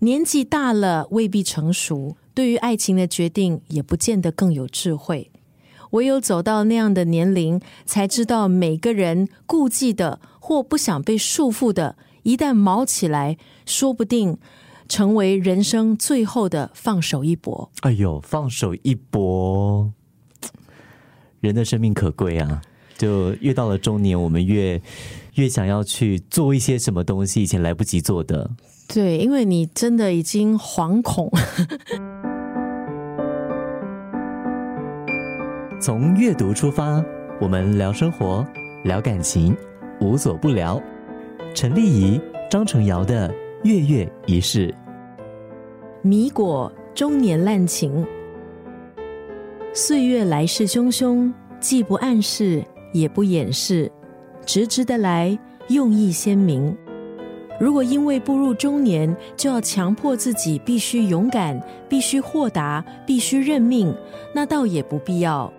年纪大了未必成熟，对于爱情的决定也不见得更有智慧。唯有走到那样的年龄，才知道每个人顾忌的或不想被束缚的，一旦毛起来，说不定成为人生最后的放手一搏。哎呦，放手一搏，人的生命可贵啊！就越到了中年，我们越越想要去做一些什么东西，以前来不及做的。对，因为你真的已经惶恐。从阅读出发，我们聊生活，聊感情，无所不聊。陈丽仪、张成尧的月月仪式，米果中年滥情，岁月来势汹汹，既不暗示，也不掩饰，直直的来，用意鲜明。如果因为步入中年，就要强迫自己必须勇敢、必须豁达、必须认命，那倒也不必要。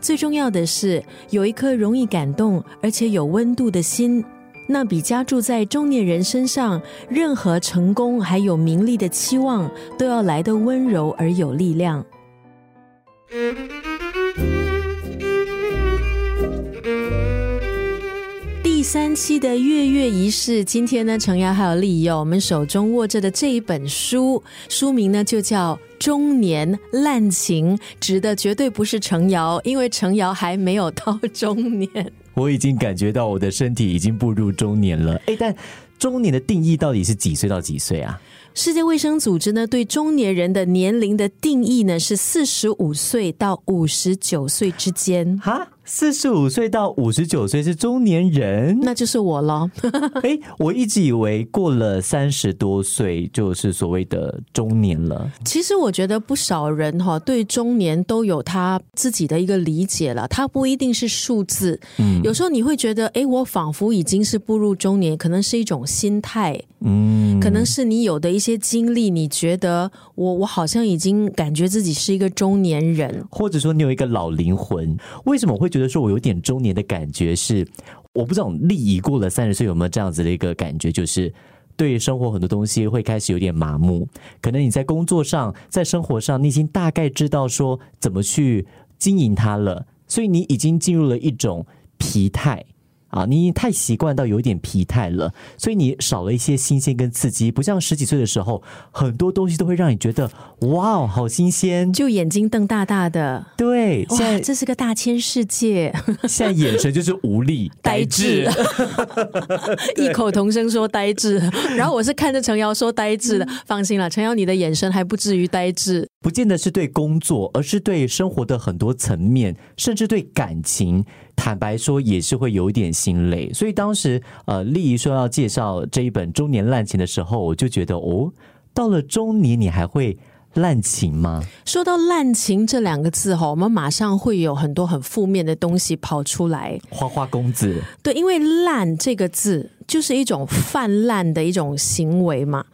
最重要的是有一颗容易感动而且有温度的心，那比加注在中年人身上任何成功还有名利的期望都要来得温柔而有力量。三期的月月仪式，今天呢，程瑶还有丽友，我们手中握着的这一本书，书名呢就叫。中年滥情，指的绝对不是程瑶，因为程瑶还没有到中年。我已经感觉到我的身体已经步入中年了。哎，但中年的定义到底是几岁到几岁啊？世界卫生组织呢对中年人的年龄的定义呢是四十五岁到五十九岁之间。哈？四十五岁到五十九岁是中年人，那就是我了。哎，我一直以为过了三十多岁就是所谓的中年了。其实我觉得不少人哈对中年都有他自己的一个理解了，他不一定是数字。嗯，有时候你会觉得，哎，我仿佛已经是步入中年，可能是一种心态。嗯，可能是你有的一些经历，你觉得我我好像已经感觉自己是一个中年人，或者说你有一个老灵魂，为什么会觉？觉得说我有点中年的感觉，是我不知道利益过了三十岁有没有这样子的一个感觉，就是对生活很多东西会开始有点麻木。可能你在工作上，在生活上，你已经大概知道说怎么去经营它了，所以你已经进入了一种疲态。啊，你太习惯到有点疲态了，所以你少了一些新鲜跟刺激，不像十几岁的时候，很多东西都会让你觉得哇，好新鲜，就眼睛瞪大大的。对，现在这是个大千世界。现在眼神就是无力、呆滞，异口同声说呆滞。然后我是看着陈瑶说呆滞的，放心了，陈瑶你的眼神还不至于呆滞，不见得是对工作，而是对生活的很多层面，甚至对感情。坦白说，也是会有一点心累。所以当时，呃，丽姨说要介绍这一本《中年滥情》的时候，我就觉得，哦，到了中年，你还会滥情吗？说到滥情这两个字哈，我们马上会有很多很负面的东西跑出来。花花公子，对，因为“滥”这个字就是一种泛滥的一种行为嘛。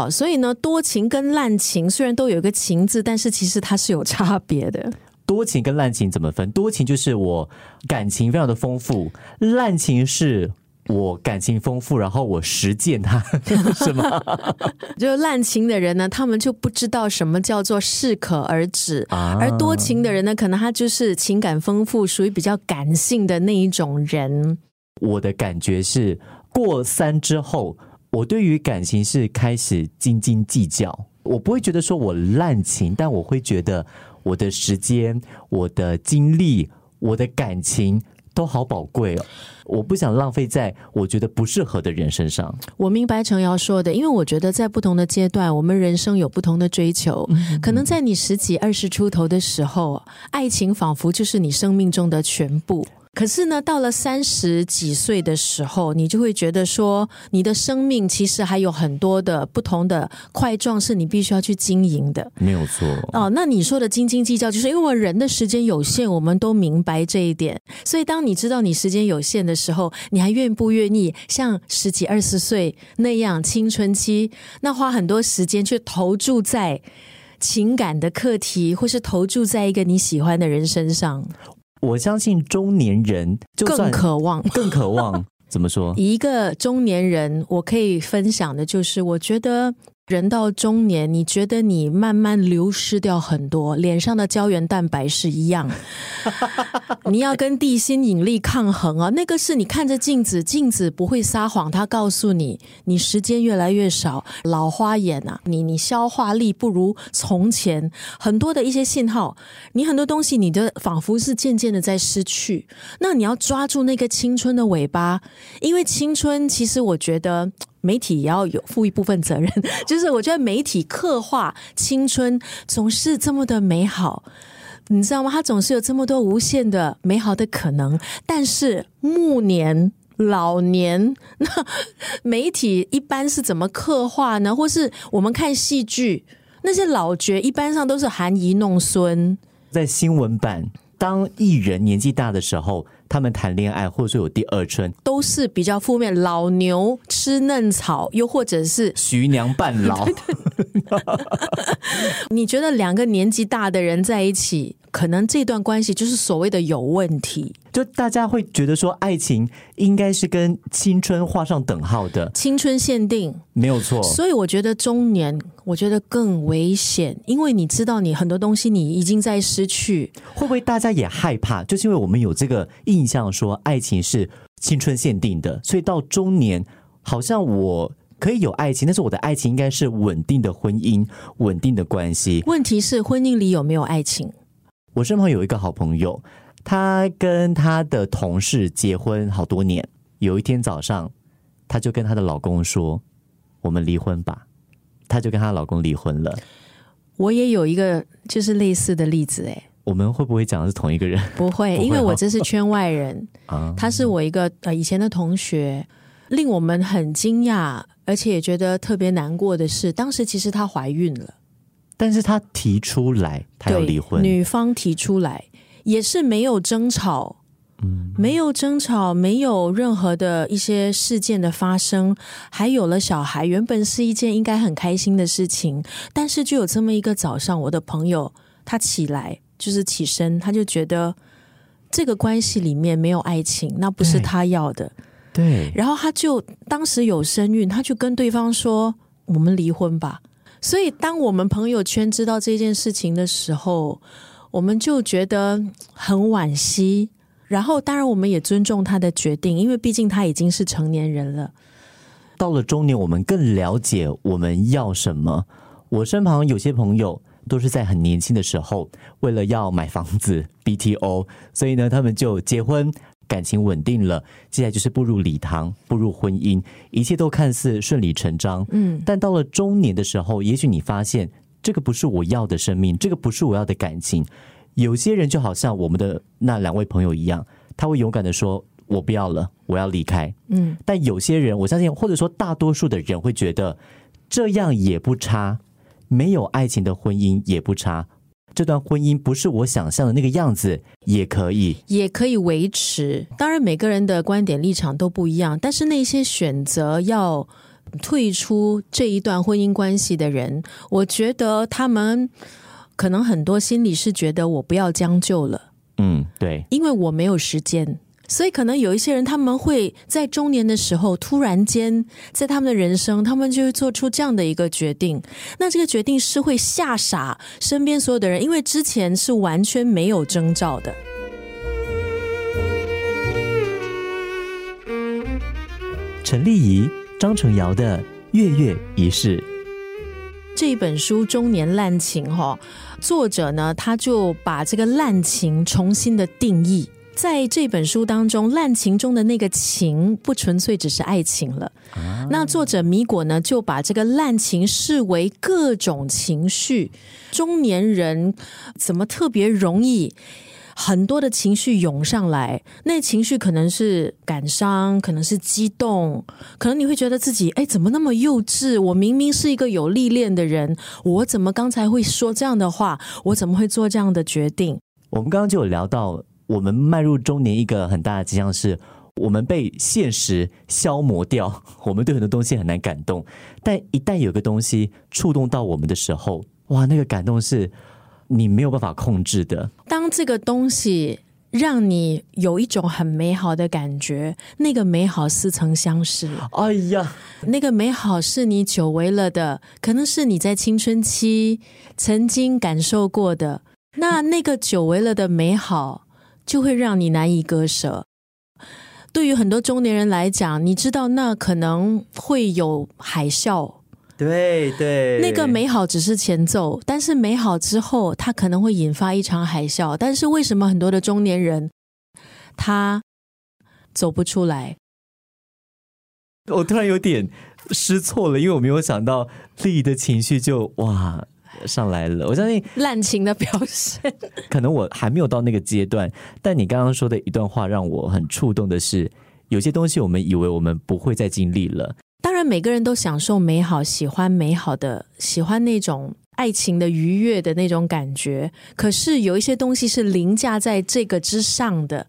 好，所以呢，多情跟滥情虽然都有一个“情”字，但是其实它是有差别的。多情跟滥情怎么分？多情就是我感情非常的丰富，滥情是我感情丰富，然后我实践它，是吗？就滥情的人呢，他们就不知道什么叫做适可而止，而多情的人呢，可能他就是情感丰富，属于比较感性的那一种人。我的感觉是，过三之后，我对于感情是开始斤斤计较，我不会觉得说我滥情，但我会觉得。我的时间、我的精力、我的感情都好宝贵哦，我不想浪费在我觉得不适合的人身上。我明白程瑶说的，因为我觉得在不同的阶段，我们人生有不同的追求。可能在你十几、二十出头的时候，爱情仿佛就是你生命中的全部。可是呢，到了三十几岁的时候，你就会觉得说，你的生命其实还有很多的不同的块状是你必须要去经营的。没有错哦。那你说的斤斤计较，就是因为人的时间有限，我们都明白这一点。所以，当你知道你时间有限的时候，你还愿不愿意像十几二十岁那样青春期，那花很多时间去投注在情感的课题，或是投注在一个你喜欢的人身上？我相信中年人更渴望，更渴望怎么说？一个中年人，我可以分享的就是，我觉得人到中年，你觉得你慢慢流失掉很多，脸上的胶原蛋白是一样，你要跟地心引力抗衡啊！那个是你看着镜子，镜子不会撒谎，它告诉你你时间越来越少，老花眼啊，你你消化力不如从前，很多的一些信号，你很多东西你的仿佛是渐渐的在失去。那你要抓住那个青春的尾巴，因为青春其实我觉得。媒体也要有负一部分责任，就是我觉得媒体刻画青春总是这么的美好，你知道吗？它总是有这么多无限的美好的可能，但是暮年、老年，那 媒体一般是怎么刻画呢？或是我们看戏剧，那些老角一般上都是含饴弄孙，在新闻版，当艺人年纪大的时候。他们谈恋爱，或者说有第二春，都是比较负面。老牛吃嫩草，又或者是徐娘半老。你觉得两个年纪大的人在一起，可能这段关系就是所谓的有问题？就大家会觉得说，爱情应该是跟青春画上等号的，青春限定没有错。所以我觉得中年，我觉得更危险，因为你知道，你很多东西你已经在失去。会不会大家也害怕？就是因为我们有这个印象，说爱情是青春限定的，所以到中年，好像我可以有爱情，但是我的爱情应该是稳定的婚姻、稳定的关系。问题是，婚姻里有没有爱情？我身旁有一个好朋友。她跟她的同事结婚好多年，有一天早上，她就跟她的老公说：“我们离婚吧。”她就跟她老公离婚了。我也有一个就是类似的例子，哎，我们会不会讲的是同一个人？不会，因为我这是圈外人 啊。他是我一个呃以前的同学，令我们很惊讶，而且也觉得特别难过的是，当时其实她怀孕了，但是她提出来她要离婚，女方提出来。也是没有争吵，嗯，没有争吵，没有任何的一些事件的发生，还有了小孩，原本是一件应该很开心的事情，但是就有这么一个早上，我的朋友他起来就是起身，他就觉得这个关系里面没有爱情，那不是他要的，对，然后他就当时有身孕，他就跟对方说：“我们离婚吧。”所以当我们朋友圈知道这件事情的时候。我们就觉得很惋惜，然后当然我们也尊重他的决定，因为毕竟他已经是成年人了。到了中年，我们更了解我们要什么。我身旁有些朋友都是在很年轻的时候，为了要买房子 BTO，所以呢，他们就结婚，感情稳定了，接下来就是步入礼堂，步入婚姻，一切都看似顺理成章。嗯，但到了中年的时候，也许你发现。这个不是我要的生命，这个不是我要的感情。有些人就好像我们的那两位朋友一样，他会勇敢的说：“我不要了，我要离开。”嗯，但有些人，我相信，或者说大多数的人会觉得这样也不差，没有爱情的婚姻也不差。这段婚姻不是我想象的那个样子，也可以，也可以维持。当然，每个人的观点立场都不一样，但是那些选择要。退出这一段婚姻关系的人，我觉得他们可能很多心里是觉得我不要将就了。嗯，对，因为我没有时间，所以可能有一些人他们会在中年的时候突然间在他们的人生，他们就会做出这样的一个决定。那这个决定是会吓傻身边所有的人，因为之前是完全没有征兆的。陈丽仪。张成尧的《月月仪式》这本书《中年滥情》哈，作者呢他就把这个滥情重新的定义，在这本书当中，滥情中的那个情不纯粹只是爱情了。那作者米果呢就把这个滥情视为各种情绪，中年人怎么特别容易？很多的情绪涌上来，那情绪可能是感伤，可能是激动，可能你会觉得自己哎，怎么那么幼稚？我明明是一个有历练的人，我怎么刚才会说这样的话？我怎么会做这样的决定？我们刚刚就有聊到，我们迈入中年一个很大的迹象是，我们被现实消磨掉，我们对很多东西很难感动。但一旦有个东西触动到我们的时候，哇，那个感动是。你没有办法控制的。当这个东西让你有一种很美好的感觉，那个美好似曾相识。哎呀，那个美好是你久违了的，可能是你在青春期曾经感受过的。那那个久违了的美好，就会让你难以割舍。对于很多中年人来讲，你知道那可能会有海啸，对对，那个美好只是前奏，但是美好之后，它可能会引发一场海啸。但是为什么很多的中年人他走不出来？我突然有点失措了，因为我没有想到丽的情绪就哇上来了。我相信滥情的表现，可能我还没有到那个阶段。但你刚刚说的一段话让我很触动的是，有些东西我们以为我们不会再经历了。每个人都享受美好，喜欢美好的，喜欢那种爱情的愉悦的那种感觉。可是有一些东西是凌驾在这个之上的，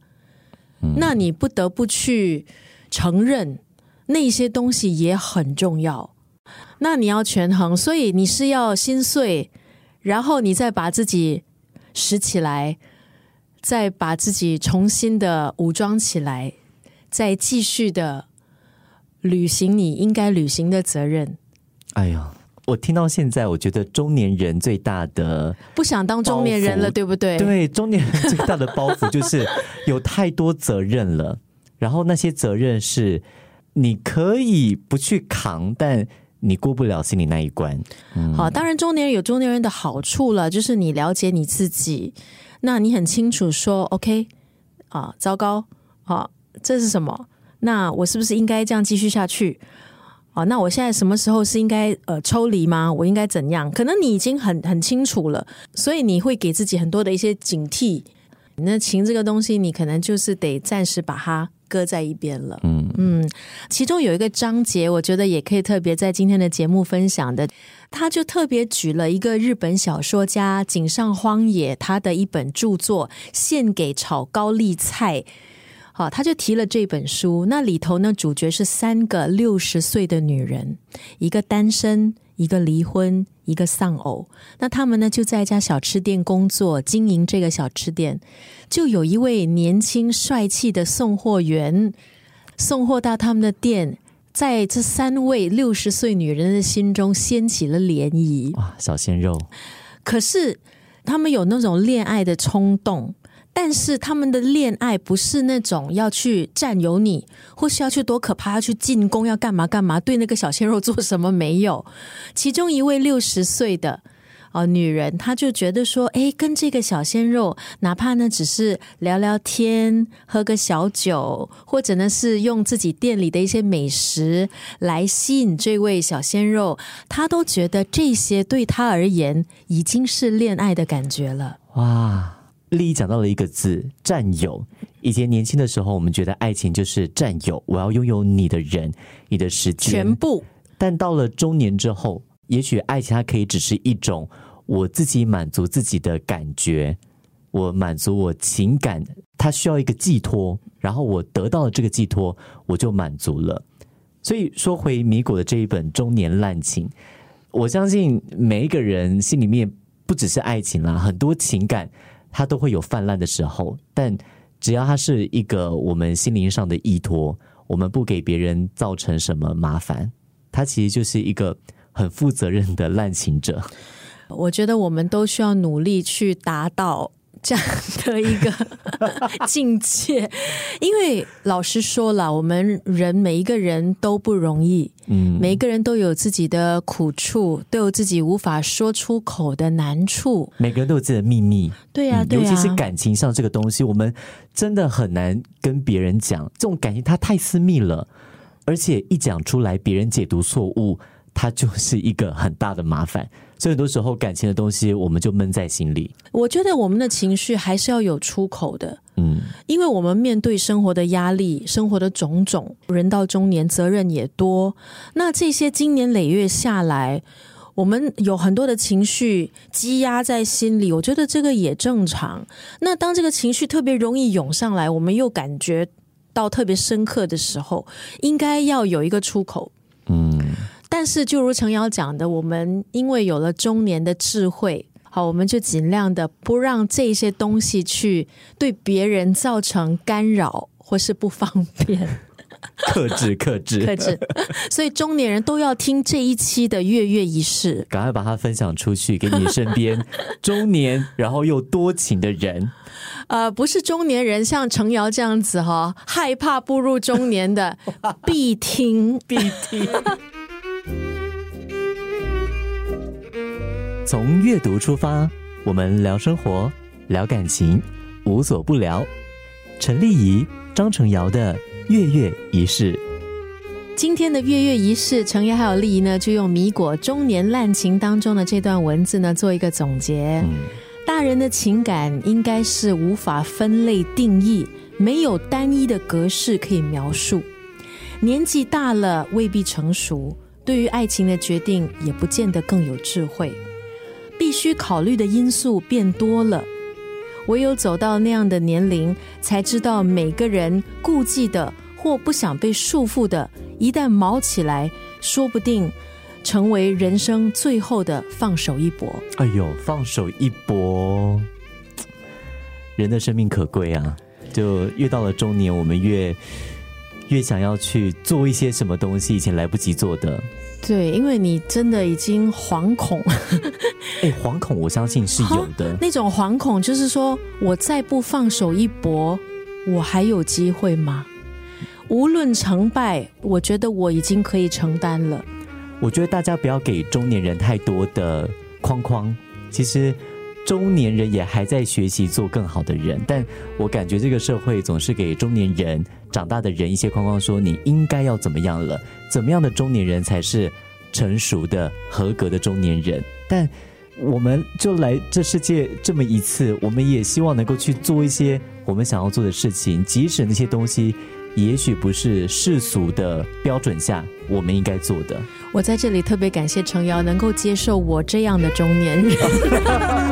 那你不得不去承认。那些东西也很重要，那你要权衡，所以你是要心碎，然后你再把自己拾起来，再把自己重新的武装起来，再继续的履行你应该履行的责任。哎呀，我听到现在，我觉得中年人最大的不想当中年人了，对不对？对，中年人最大的包袱就是 有太多责任了，然后那些责任是。你可以不去扛，但你过不了心里那一关。好，当然中年人有中年人的好处了，就是你了解你自己，那你很清楚说，OK，啊，糟糕，啊，这是什么？那我是不是应该这样继续下去？啊，那我现在什么时候是应该呃抽离吗？我应该怎样？可能你已经很很清楚了，所以你会给自己很多的一些警惕。那情这个东西，你可能就是得暂时把它。搁在一边了。嗯嗯，其中有一个章节，我觉得也可以特别在今天的节目分享的。他就特别举了一个日本小说家井上荒野他的一本著作《献给炒高丽菜》。好，他就提了这本书。那里头呢，主角是三个六十岁的女人，一个单身，一个离婚，一个丧偶。那他们呢，就在一家小吃店工作，经营这个小吃店。就有一位年轻帅气的送货员送货到他们的店，在这三位六十岁女人的心中掀起了涟漪。哇，小鲜肉！可是他们有那种恋爱的冲动，但是他们的恋爱不是那种要去占有你，或是要去多可怕，要去进攻，要干嘛干嘛，对那个小鲜肉做什么没有？其中一位六十岁的。哦，女人她就觉得说，哎，跟这个小鲜肉，哪怕呢只是聊聊天、喝个小酒，或者呢是用自己店里的一些美食来吸引这位小鲜肉，她都觉得这些对她而言已经是恋爱的感觉了。哇，丽丽讲到了一个字——占有。以前年轻的时候，我们觉得爱情就是占有，我要拥有你的人、你的时间，全部。但到了中年之后。也许爱情它可以只是一种我自己满足自己的感觉，我满足我情感，它需要一个寄托，然后我得到了这个寄托，我就满足了。所以说回米果的这一本《中年滥情》，我相信每一个人心里面不只是爱情啦，很多情感他都会有泛滥的时候，但只要他是一个我们心灵上的依托，我们不给别人造成什么麻烦，他其实就是一个。很负责任的滥情者，我觉得我们都需要努力去达到这样的一个 境界，因为老实说了，我们人每一个人都不容易，嗯，每一个人都有自己的苦处，都有自己无法说出口的难处，每个人都有自己的秘密，对呀，尤其是感情上这个东西，我们真的很难跟别人讲，这种感情它太私密了，而且一讲出来，别人解读错误。它就是一个很大的麻烦，所以很多时候感情的东西，我们就闷在心里。我觉得我们的情绪还是要有出口的，嗯，因为我们面对生活的压力、生活的种种，人到中年责任也多，那这些经年累月下来，我们有很多的情绪积压在心里，我觉得这个也正常。那当这个情绪特别容易涌上来，我们又感觉到特别深刻的时候，应该要有一个出口，嗯。但是，就如程瑶讲的，我们因为有了中年的智慧，好，我们就尽量的不让这些东西去对别人造成干扰或是不方便。克制，克制，克制。所以中年人都要听这一期的月月仪式，赶快把它分享出去，给你身边中年然后又多情的人。呃，不是中年人，像程瑶这样子哈，害怕步入中年的，必听，必听。从阅读出发，我们聊生活，聊感情，无所不聊。陈丽仪、张成瑶的。月月仪式，今天的月月仪式，程瑶还有丽仪呢，就用米果中年滥情当中的这段文字呢，做一个总结。大人的情感应该是无法分类定义，没有单一的格式可以描述。年纪大了未必成熟，对于爱情的决定也不见得更有智慧，必须考虑的因素变多了。唯有走到那样的年龄，才知道每个人顾忌的。或不想被束缚的，一旦毛起来，说不定成为人生最后的放手一搏。哎呦，放手一搏，人的生命可贵啊！就越到了中年，我们越越想要去做一些什么东西，以前来不及做的。对，因为你真的已经惶恐。哎，惶恐，我相信是有的。那种惶恐，就是说我再不放手一搏，我还有机会吗？无论成败，我觉得我已经可以承担了。我觉得大家不要给中年人太多的框框。其实中年人也还在学习做更好的人，但我感觉这个社会总是给中年人、长大的人一些框框，说你应该要怎么样了，怎么样的中年人才是成熟的、合格的中年人。但我们就来这世界这么一次，我们也希望能够去做一些我们想要做的事情，即使那些东西。也许不是世俗的标准下我们应该做的。我在这里特别感谢程瑶能够接受我这样的中年人。